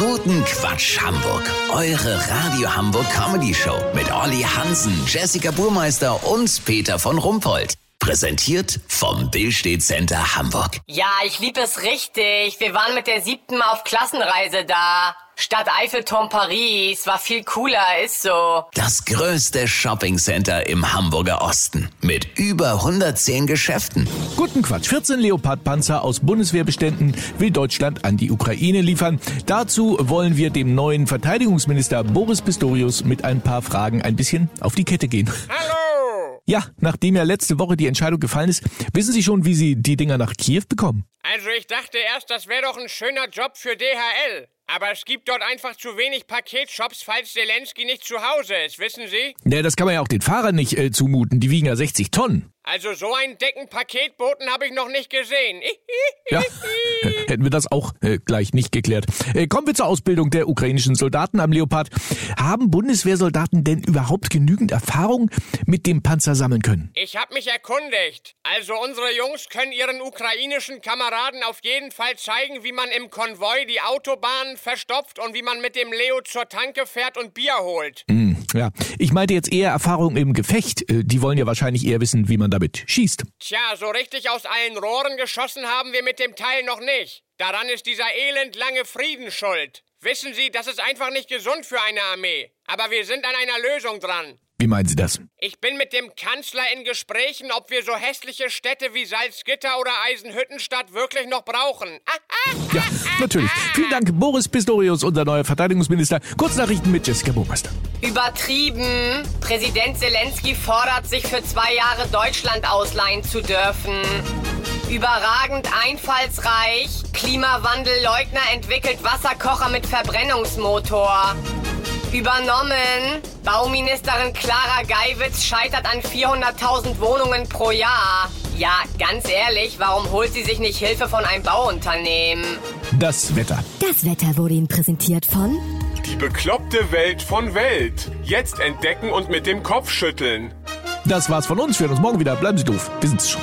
Guten Quatsch Hamburg. Eure Radio Hamburg Comedy Show mit Olli Hansen, Jessica Burmeister und Peter von Rumpold. Präsentiert vom Billstedt Center Hamburg. Ja, ich lieb es richtig. Wir waren mit der siebten auf Klassenreise da. Stadt Eiffelturm Paris. War viel cooler, ist so. Das größte Shoppingcenter im Hamburger Osten. Mit über 110 Geschäften. Guten Quatsch. 14 Leopard-Panzer aus Bundeswehrbeständen will Deutschland an die Ukraine liefern. Dazu wollen wir dem neuen Verteidigungsminister Boris Pistorius mit ein paar Fragen ein bisschen auf die Kette gehen. Hallo! Ja, nachdem ja letzte Woche die Entscheidung gefallen ist, wissen Sie schon, wie Sie die Dinger nach Kiew bekommen? Also ich dachte erst, das wäre doch ein schöner Job für DHL. Aber es gibt dort einfach zu wenig Paketshops, falls Zelensky nicht zu Hause ist, wissen Sie? Ja, das kann man ja auch den Fahrern nicht äh, zumuten. Die wiegen ja 60 Tonnen. Also so einen dicken Paketboten habe ich noch nicht gesehen. Ja, hätten wir das auch äh, gleich nicht geklärt. Äh, kommen wir zur Ausbildung der ukrainischen Soldaten am Leopard. Haben Bundeswehrsoldaten denn überhaupt genügend Erfahrung mit dem Panzer sammeln können? Ich habe mich erkundigt. Also unsere Jungs können ihren ukrainischen Kameraden auf jeden Fall zeigen, wie man im Konvoi die Autobahnen verstopft und wie man mit dem Leo zur Tanke fährt und Bier holt. Hm, ja, ich meinte jetzt eher Erfahrung im Gefecht. Äh, die wollen ja wahrscheinlich eher wissen, wie man damit schießt. Tja, so richtig aus allen Rohren geschossen haben wir mit dem Teil noch nicht. Daran ist dieser elendlange Frieden schuld. Wissen Sie, das ist einfach nicht gesund für eine Armee. Aber wir sind an einer Lösung dran. Wie meinen Sie das? Ich bin mit dem Kanzler in Gesprächen, ob wir so hässliche Städte wie Salzgitter oder Eisenhüttenstadt wirklich noch brauchen. Ah, Ja, natürlich. Vielen Dank, Boris Pistorius, unser neuer Verteidigungsminister. Kurznachrichten mit Jessica Burmeister. Übertrieben. Präsident Zelensky fordert, sich für zwei Jahre Deutschland ausleihen zu dürfen. Überragend einfallsreich. Klimawandelleugner entwickelt Wasserkocher mit Verbrennungsmotor. Übernommen. Bauministerin Clara Geiwitz scheitert an 400.000 Wohnungen pro Jahr. Ja, ganz ehrlich, warum holt sie sich nicht Hilfe von einem Bauunternehmen? Das Wetter. Das Wetter wurde Ihnen präsentiert von Die bekloppte Welt von Welt. Jetzt entdecken und mit dem Kopf schütteln. Das war's von uns. Wir hören uns morgen wieder. Bleiben Sie doof. Wir sind's schon.